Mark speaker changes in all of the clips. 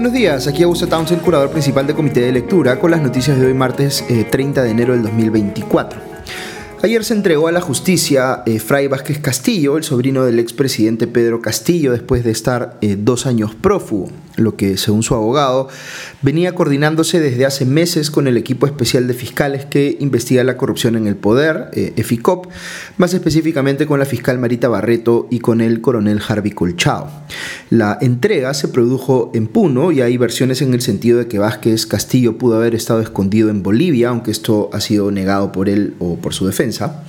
Speaker 1: Buenos días, aquí Augusto Townsend, curador principal del Comité de Lectura, con las noticias de hoy martes 30 eh, de enero del 2024. Ayer se entregó a la justicia eh, Fray Vázquez Castillo, el sobrino del expresidente Pedro Castillo, después de estar eh, dos años prófugo, lo que, según su abogado, venía coordinándose desde hace meses con el equipo especial de fiscales que investiga la corrupción en el poder, eh, EFICOP, más específicamente con la fiscal Marita Barreto y con el coronel Harvey Colchao. La entrega se produjo en Puno y hay versiones en el sentido de que Vázquez Castillo pudo haber estado escondido en Bolivia, aunque esto ha sido negado por él o por su defensa.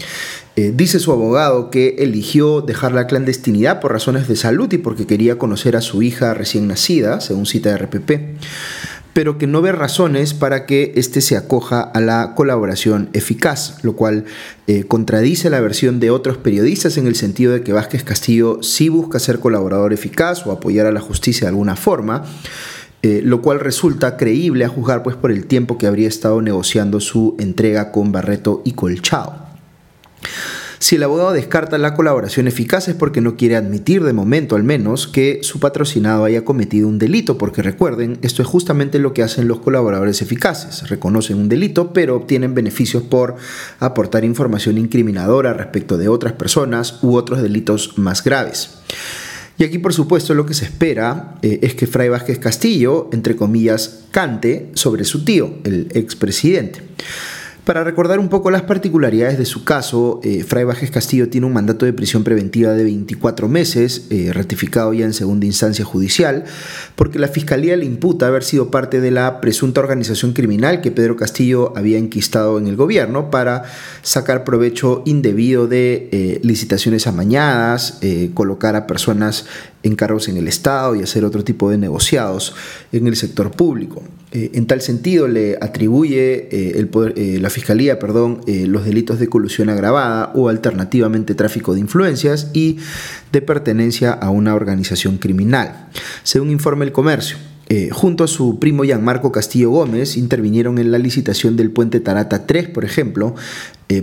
Speaker 1: Eh, dice su abogado que eligió dejar la clandestinidad por razones de salud y porque quería conocer a su hija recién nacida, según cita RPP, pero que no ve razones para que éste se acoja a la colaboración eficaz, lo cual eh, contradice la versión de otros periodistas en el sentido de que Vázquez Castillo sí busca ser colaborador eficaz o apoyar a la justicia de alguna forma. Eh, lo cual resulta creíble a juzgar pues, por el tiempo que habría estado negociando su entrega con Barreto y Colchao. Si el abogado descarta la colaboración eficaz es porque no quiere admitir, de momento al menos, que su patrocinado haya cometido un delito, porque recuerden, esto es justamente lo que hacen los colaboradores eficaces. Reconocen un delito, pero obtienen beneficios por aportar información incriminadora respecto de otras personas u otros delitos más graves. Y aquí, por supuesto, lo que se espera eh, es que Fray Vázquez Castillo, entre comillas, cante sobre su tío, el expresidente. Para recordar un poco las particularidades de su caso, eh, Fray Bajes Castillo tiene un mandato de prisión preventiva de 24 meses, eh, ratificado ya en segunda instancia judicial, porque la Fiscalía le imputa haber sido parte de la presunta organización criminal que Pedro Castillo había enquistado en el gobierno para sacar provecho indebido de eh, licitaciones amañadas, colocar a personas en cargos en el Estado y hacer otro tipo de negociados en el sector público. Eh, en tal sentido, le atribuye eh, eh, la Fiscalía perdón, los delitos de colusión agravada o alternativamente tráfico de influencias y de pertenencia a una organización criminal. Según informa el comercio, junto a su primo Gianmarco Castillo Gómez, intervinieron en la licitación del puente Tarata 3, por ejemplo,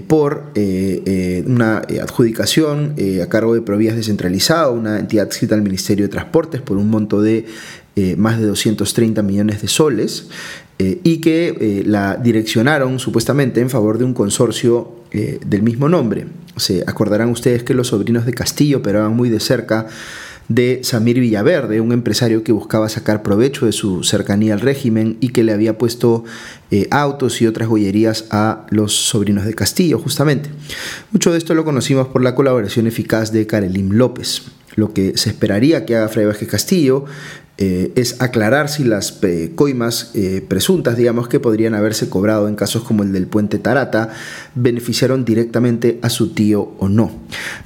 Speaker 1: por una adjudicación a cargo de Provías Descentralizado, una entidad adscrita al Ministerio de Transportes, por un monto de eh, más de 230 millones de soles eh, y que eh, la direccionaron supuestamente en favor de un consorcio del mismo nombre. Se acordarán ustedes que los sobrinos de Castillo operaban muy de cerca de Samir Villaverde, un empresario que buscaba sacar provecho de su cercanía al régimen y que le había puesto autos y otras joyerías a los sobrinos de Castillo, justamente. Mucho de esto lo conocimos por la colaboración eficaz de Karelim López. Lo que se esperaría que haga Fray Vázquez Castillo eh, es aclarar si las eh, coimas eh, presuntas, digamos, que podrían haberse cobrado en casos como el del puente Tarata, beneficiaron directamente a su tío o no.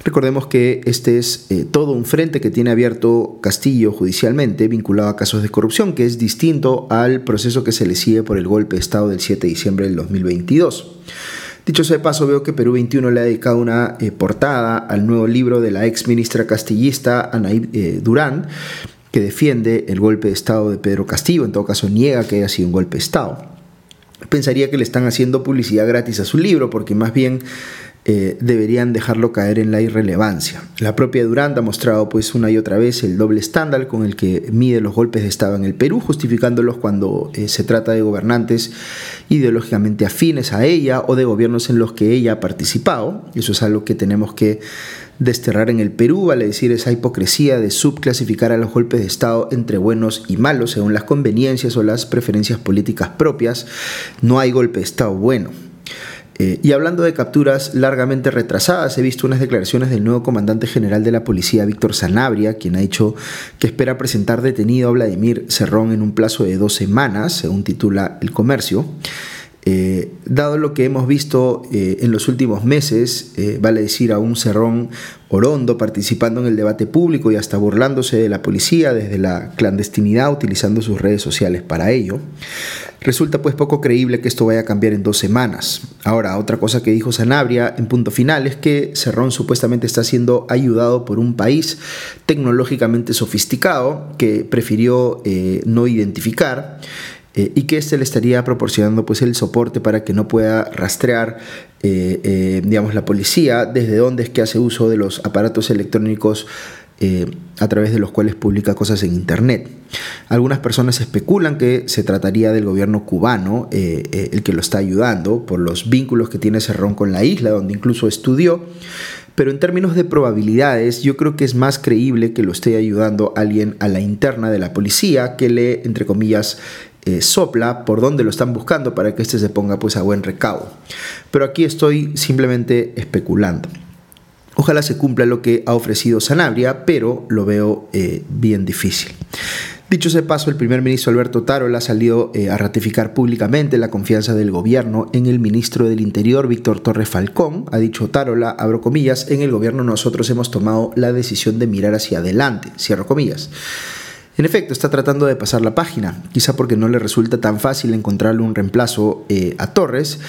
Speaker 1: Recordemos que este es todo un frente que tiene abierto Castillo judicialmente vinculado a casos de corrupción, que es distinto al proceso que se le sigue por el golpe de Estado del 7 de diciembre del 2022. Dicho sea de paso, veo que Perú 21 le ha dedicado una portada al nuevo libro de la ex ministra castillista Anaí Durán, que defiende el golpe de Estado de Pedro Castillo, en todo caso niega que haya sido un golpe de Estado. Pensaría que le están haciendo publicidad gratis a su libro, porque más bien eh, deberían dejarlo caer en la irrelevancia. La propia Durán ha mostrado pues una y otra vez el doble estándar con el que mide los golpes de Estado en el Perú, justificándolos cuando eh, se trata de gobernantes ideológicamente afines a ella o de gobiernos en los que ella ha participado. Eso es algo que tenemos que desterrar en el Perú, vale decir esa hipocresía de subclasificar a los golpes de Estado entre buenos y malos según las conveniencias o las preferencias políticas propias. No hay golpe de Estado bueno. Eh, y hablando de capturas largamente retrasadas, he visto unas declaraciones del nuevo comandante general de la policía, Víctor Sanabria, quien ha dicho que espera presentar detenido a Vladimir Cerrón en un plazo de dos semanas, según titula El Comercio. Eh, dado lo que hemos visto eh, en los últimos meses, eh, vale decir a un Cerrón Orondo participando en el debate público y hasta burlándose de la policía desde la clandestinidad utilizando sus redes sociales para ello, resulta pues poco creíble que esto vaya a cambiar en dos semanas. Ahora, otra cosa que dijo Sanabria en punto final es que Cerrón supuestamente está siendo ayudado por un país tecnológicamente sofisticado que prefirió no identificar eh, y que éste le estaría proporcionando pues el soporte para que no pueda rastrear eh, eh, digamos la policía desde dónde es que hace uso de los aparatos electrónicos a través de los cuales publica cosas en Internet. Algunas personas especulan que se trataría del gobierno cubano el que lo está ayudando por los vínculos que tiene Cerrón con la isla, donde incluso estudió. Pero en términos de probabilidades, yo creo que es más creíble que lo esté ayudando alguien a la interna de la policía que le, entre comillas, sopla por dónde lo están buscando para que éste se ponga pues a buen recaudo. Pero aquí estoy simplemente especulando. Ojalá se cumpla lo que ha ofrecido Sanabria, pero lo veo eh, bien difícil. Dicho ese paso, el primer ministro Alberto Tarola ha salido eh, a ratificar públicamente la confianza del gobierno en el ministro del Interior, Víctor Torres Falcón. Ha dicho Tarola, abro comillas, en el gobierno nosotros hemos tomado la decisión de mirar hacia adelante, cierro comillas. En efecto, está tratando de pasar la página, quizá porque no le resulta tan fácil encontrarle un reemplazo eh, a Torres,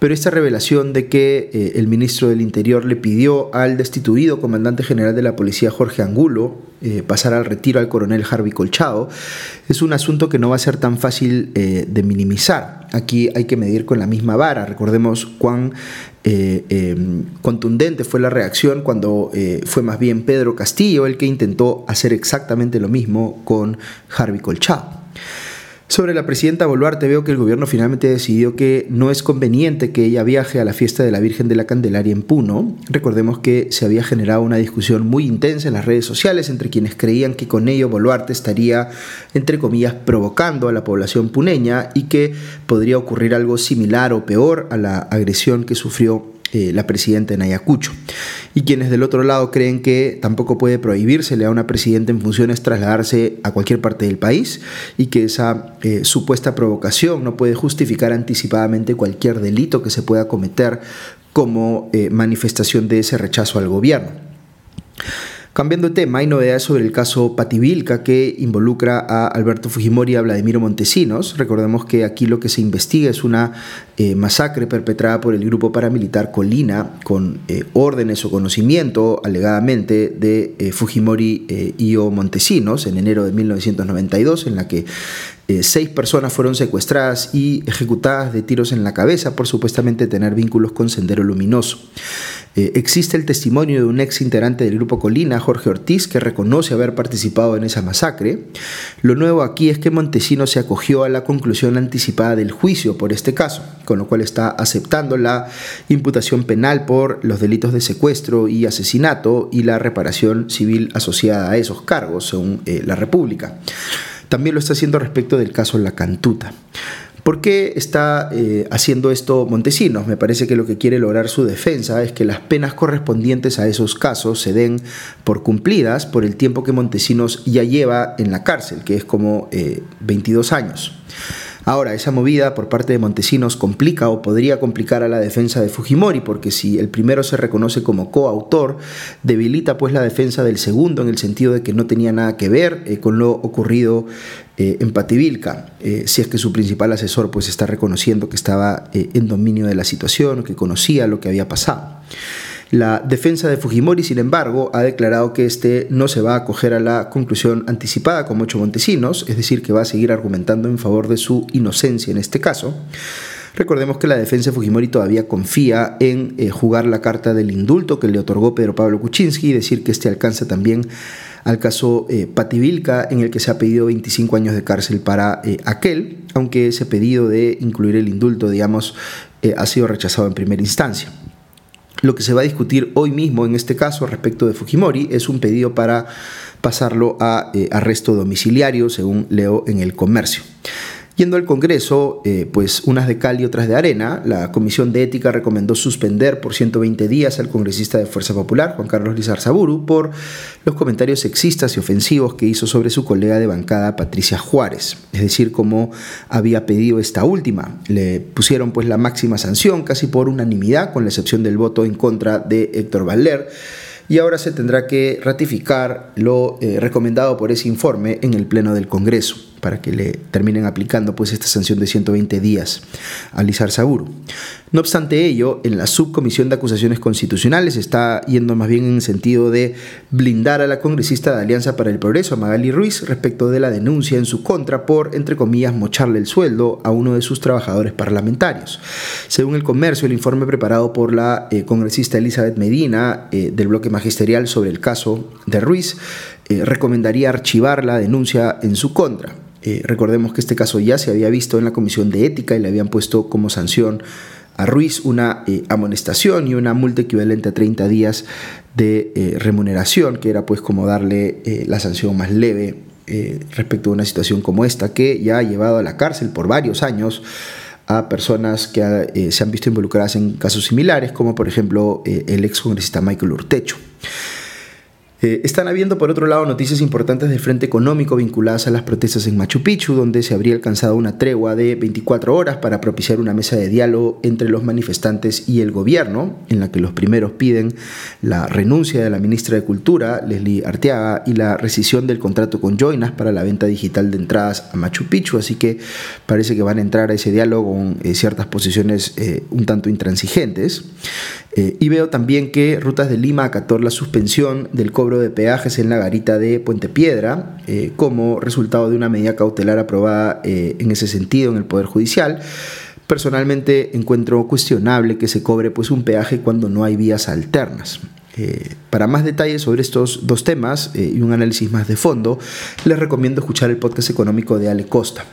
Speaker 1: pero esta revelación de que eh, el ministro del Interior le pidió al destituido comandante general de la policía Jorge Angulo eh, pasar al retiro al coronel Harvey Colchado es un asunto que no va a ser tan fácil de minimizar. Aquí hay que medir con la misma vara. Recordemos cuán eh, em, contundente fue la reacción cuando eh, fue más bien Pedro Castillo el que intentó hacer exactamente lo mismo con Harvey Colchado. Sobre la presidenta Boluarte veo que el gobierno finalmente decidió que no es conveniente que ella viaje a la fiesta de la Virgen de la Candelaria en Puno. Recordemos que se había generado una discusión muy intensa en las redes sociales entre quienes creían que con ello Boluarte estaría, entre comillas, provocando a la población puneña y que podría ocurrir algo similar o peor a la agresión que sufrió eh, la presidenta en Ayacucho. Y quienes del otro lado creen que tampoco puede prohibírsele a una presidenta en funciones trasladarse a cualquier parte del país y que esa eh, supuesta provocación no puede justificar anticipadamente cualquier delito que se pueda cometer como eh, manifestación de ese rechazo al gobierno. Cambiando de tema, hay novedades sobre el caso Pativilca que involucra a Alberto Fujimori y a Vladimiro Montesinos. Recordemos que aquí lo que se investiga es una eh, masacre perpetrada por el grupo paramilitar Colina con eh, órdenes o conocimiento alegadamente de eh, Fujimori y o Montesinos en enero de 1992 en la que seis personas fueron secuestradas y ejecutadas de tiros en la cabeza por supuestamente tener vínculos con Sendero Luminoso. Eh, existe el testimonio de un ex integrante del grupo Colina, Jorge Ortiz, que reconoce haber participado en esa masacre. Lo nuevo aquí es que Montesino se acogió a la conclusión anticipada del juicio por este caso, con lo cual está aceptando la imputación penal por los delitos de secuestro y asesinato y la reparación civil asociada a esos cargos, según eh, la República. También lo está haciendo respecto del caso La Cantuta. ¿Por qué está eh, haciendo esto Montesinos? Me parece que lo que quiere lograr su defensa es que las penas correspondientes a esos casos se den por cumplidas por el tiempo que Montesinos ya lleva en la cárcel, que es como 22 eh, años. Ahora, esa movida por parte de Montesinos complica o podría complicar a la defensa de Fujimori, porque si el primero se reconoce como coautor, debilita pues la defensa del segundo en el sentido de que no tenía nada que ver eh, con lo ocurrido eh, en eh, si es que su principal asesor pues está reconociendo que estaba en dominio de la situación, que conocía lo que había pasado. La defensa de Fujimori, sin embargo, ha declarado que este no se va a acoger a la conclusión anticipada como ocho Montesinos, es decir, que va a seguir argumentando en favor de su inocencia en este caso. Recordemos que la defensa de Fujimori todavía confía en eh, jugar la carta del indulto que le otorgó Pedro Pablo Kuczynski y decir que este alcanza también al caso eh, Pativilca, en el que se ha pedido 25 años de cárcel para eh, aquel, aunque ese pedido de incluir el indulto, digamos, ha sido rechazado en primera instancia. Lo que se va a discutir hoy mismo en este caso respecto de Fujimori es un pedido para pasarlo a eh, arresto domiciliario, según leo en el comercio. Yendo al Congreso, eh, pues unas de cal y otras de arena, la Comisión de Ética recomendó suspender por 120 días al congresista de Fuerza Popular, Juan Carlos Lizarzaburu, por los comentarios sexistas y ofensivos que hizo sobre su colega de bancada Patricia Juárez, es decir, como había pedido esta última. Le pusieron pues la máxima sanción, casi por unanimidad, con la excepción del voto en contra de Héctor Valer y ahora se tendrá que ratificar lo eh, recomendado por ese informe en el Pleno del Congreso. Para que le terminen aplicando pues esta sanción de 120 días a Lizar Saburu. No obstante ello, en la subcomisión de acusaciones constitucionales está yendo más bien en el sentido de blindar a la congresista de Alianza para el Progreso, Magali Ruiz, respecto de la denuncia en su contra por, entre comillas, mocharle el sueldo a uno de sus trabajadores parlamentarios. Según el comercio, el informe preparado por la eh, congresista Elizabeth Medina eh, del bloque magisterial sobre el caso de Ruiz eh, recomendaría archivar la denuncia en su contra. Recordemos que este caso ya se había visto en la Comisión de Ética y le habían puesto como sanción a Ruiz una eh, amonestación y una multa equivalente a 30 días de eh, remuneración, que era pues como darle eh, la sanción más leve respecto a una situación como esta, que ya ha llevado a la cárcel por varios años a personas que se han visto involucradas en casos similares, como por ejemplo el ex congresista Michael Urtecho. Eh, están habiendo, por otro lado, noticias importantes del frente económico vinculadas a las protestas en Machu Picchu, donde se habría alcanzado una tregua de 24 horas para propiciar una mesa de diálogo entre los manifestantes y el gobierno, en la que los primeros piden la renuncia de la ministra de Cultura, Leslie Arteaga, y la rescisión del contrato con Joinas para la venta digital de entradas a Machu Picchu. Así que parece que van a entrar a ese diálogo con eh, ciertas posiciones eh, un tanto intransigentes. y veo también que Rutas de Lima acató la suspensión del cobro de peajes en la garita de Puente Piedra, eh, como resultado de una medida cautelar aprobada eh, en ese sentido en el Poder Judicial. Personalmente encuentro cuestionable que se cobre pues, un peaje cuando no hay vías alternas. Eh, para más detalles sobre estos dos temas y un análisis más de fondo, les recomiendo escuchar el podcast económico de Ale Costa.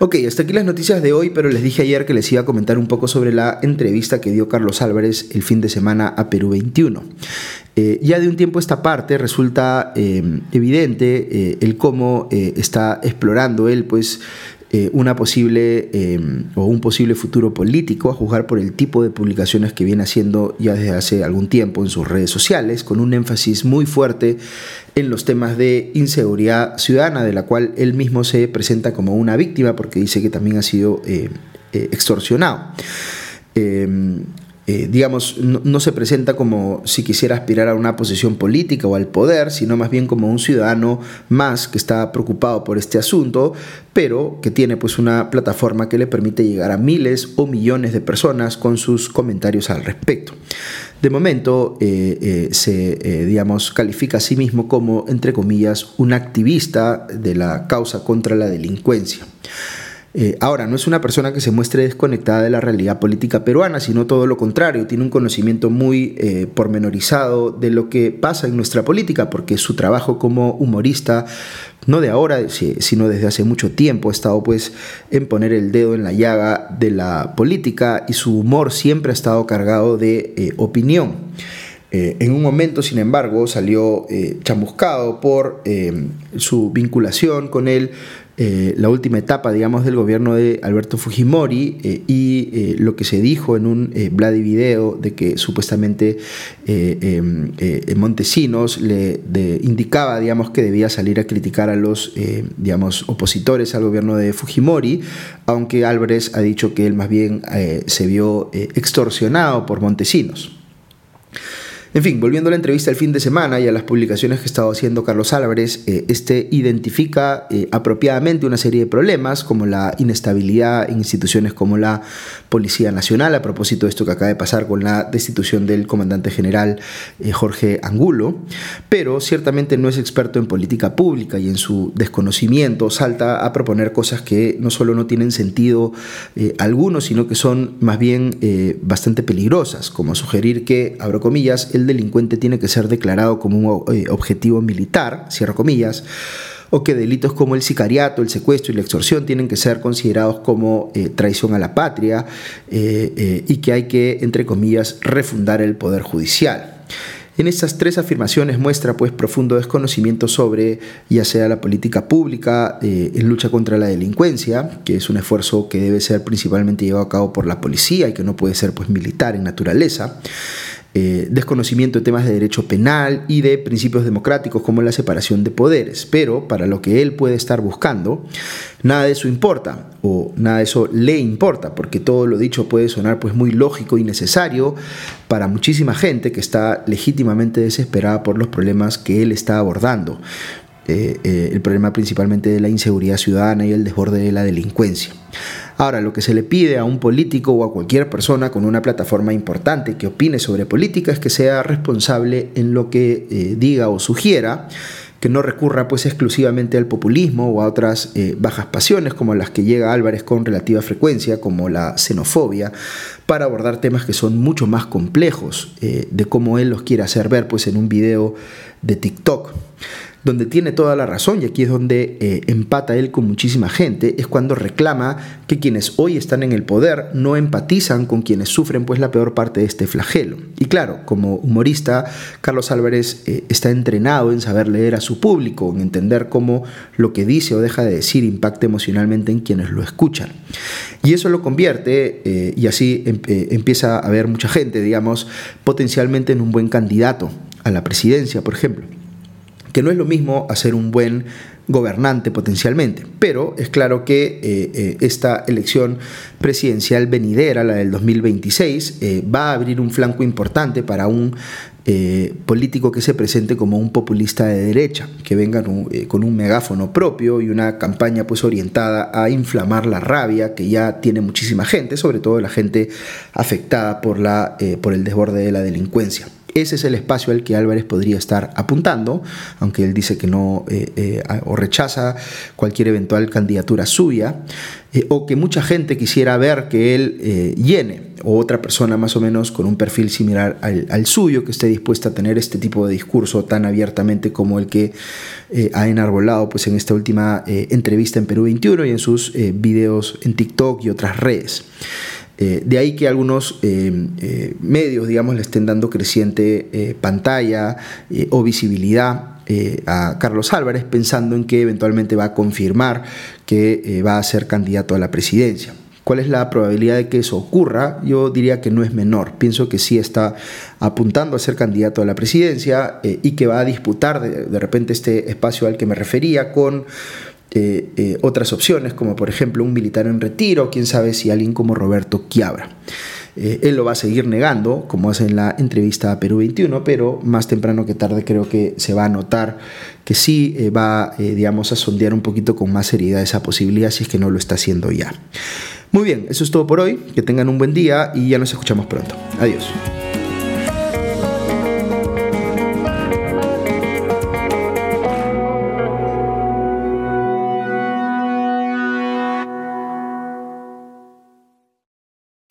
Speaker 1: Ok, hasta aquí las noticias de hoy, pero les dije ayer que les iba a comentar un poco sobre la entrevista que dio Carlos Álvarez el fin de semana a Perú 21. Eh, ya de un tiempo esta parte resulta eh, evidente eh, el cómo está explorando él pues una posible o un posible futuro político a juzgar por el tipo de publicaciones que viene haciendo ya desde hace algún tiempo en sus redes sociales con un énfasis muy fuerte en los temas de inseguridad ciudadana de la cual él mismo se presenta como una víctima porque dice que también ha sido extorsionado. Eh, digamos, no, se presenta como si quisiera aspirar a una posición política o al poder, sino más bien como un ciudadano más que está preocupado por este asunto, pero que tiene pues una plataforma que le permite llegar a miles o millones de personas con sus comentarios al respecto. De momento eh, eh, se, digamos, califica a sí mismo como, entre comillas, un activista de la causa contra la delincuencia. Eh, ahora, no es una persona que se muestre desconectada de la realidad política peruana, sino todo lo contrario, tiene un conocimiento muy eh, pormenorizado de lo que pasa en nuestra política, porque su trabajo como humorista, no de ahora, sino desde hace mucho tiempo, ha estado pues en poner el dedo en la llaga de la política y su humor siempre ha estado cargado de eh, opinión. en un momento, sin embargo, salió chamuscado por su vinculación con el eh, la última etapa, digamos, del gobierno de Alberto Fujimori eh, y eh, lo que se dijo en un Vladi video de que supuestamente em, Montesinos le indicaba, digamos, que debía salir a criticar a los, digamos, opositores al gobierno de Fujimori, aunque Álvarez ha dicho que él más bien se vio extorsionado por Montesinos. En fin, volviendo a la entrevista el fin de semana y a las publicaciones que ha estado haciendo Carlos Álvarez, eh, este identifica eh, apropiadamente una serie de problemas como la inestabilidad en instituciones como la Policía Nacional, a propósito de esto que acaba de pasar con la destitución del comandante general eh, Jorge Angulo, pero ciertamente no es experto en política pública y en su desconocimiento salta a proponer cosas que no solo no tienen sentido alguno, sino que son más bien bastante peligrosas, como sugerir que, abro comillas, el delincuente tiene que ser declarado como un eh, objetivo militar, cierro comillas, o que delitos como el sicariato, el secuestro y la extorsión tienen que ser considerados como eh, traición a la patria eh, y que hay que, entre comillas, refundar el poder judicial. En estas tres afirmaciones muestra pues profundo desconocimiento sobre ya sea la política pública en lucha contra la delincuencia, que es un esfuerzo que debe ser principalmente llevado a cabo por la policía y que no puede ser pues militar en naturaleza, eh, desconocimiento de temas de derecho penal y de principios democráticos como la separación de poderes. Pero para lo que él puede estar buscando, nada de eso importa o nada de eso le importa, porque todo lo dicho puede sonar pues muy lógico y necesario para muchísima gente que está legítimamente desesperada por los problemas que él está abordando. el problema principalmente de la inseguridad ciudadana y el desborde de la delincuencia. Ahora, lo que se le pide a un político o a cualquier persona con una plataforma importante que opine sobre política es que sea responsable en lo que diga o sugiera que no recurra pues exclusivamente al populismo o a otras eh, bajas pasiones como las que llega Álvarez con relativa frecuencia, como la xenofobia, para abordar temas que son mucho más complejos eh, de cómo él los quiere hacer ver pues en un video de TikTok donde tiene toda la razón, y aquí es donde eh, empata él con muchísima gente, es cuando reclama que quienes hoy están en el poder no empatizan con quienes sufren pues la peor parte de este flagelo. Y claro, como humorista, Carlos Álvarez eh, está entrenado en saber leer a su público, en entender cómo lo que dice o deja de decir impacta emocionalmente en quienes lo escuchan. Y eso lo convierte, eh, y así em, empieza a haber mucha gente, digamos, potencialmente en un buen candidato a la presidencia, por ejemplo que no es lo mismo hacer un buen gobernante potencialmente, pero es claro que eh, eh, esta elección presidencial venidera, la del 2026, eh, va a abrir un flanco importante para un político que se presente como un populista de derecha, que venga con un megáfono propio y una campaña pues orientada a inflamar la rabia que ya tiene muchísima gente, sobre todo la gente afectada por, la, por el desborde de la delincuencia. Ese es el espacio al que Álvarez podría estar apuntando, aunque él dice que no eh, eh, o rechaza cualquier eventual candidatura suya, eh, o que mucha gente quisiera ver que él llene, o otra persona más o menos con un perfil similar al, suyo, que esté dispuesta a tener este tipo de discurso tan abiertamente como el que ha enarbolado pues, en esta última entrevista en Perú 21 y en sus videos en TikTok y otras redes. Eh, de ahí que algunos eh, eh, medios, digamos, le estén dando creciente pantalla o visibilidad a Carlos Álvarez, pensando en que eventualmente va a confirmar que va a ser candidato a la presidencia. ¿Cuál es la probabilidad de que eso ocurra? Yo diría que no es menor. Pienso que sí está apuntando a ser candidato a la presidencia y que va a disputar de repente este espacio al que me refería con eh, eh, otras opciones, como por ejemplo un militar en retiro, quién sabe si alguien como Roberto Quiabra. Eh, él lo va a seguir negando, como hace en la entrevista a Perú 21, pero más temprano que tarde creo que se va a notar que sí va, digamos, a sondear un poquito con más seriedad esa posibilidad, si es que no lo está haciendo ya. Muy bien, eso es todo por hoy, que tengan un buen día y ya nos escuchamos pronto. Adiós.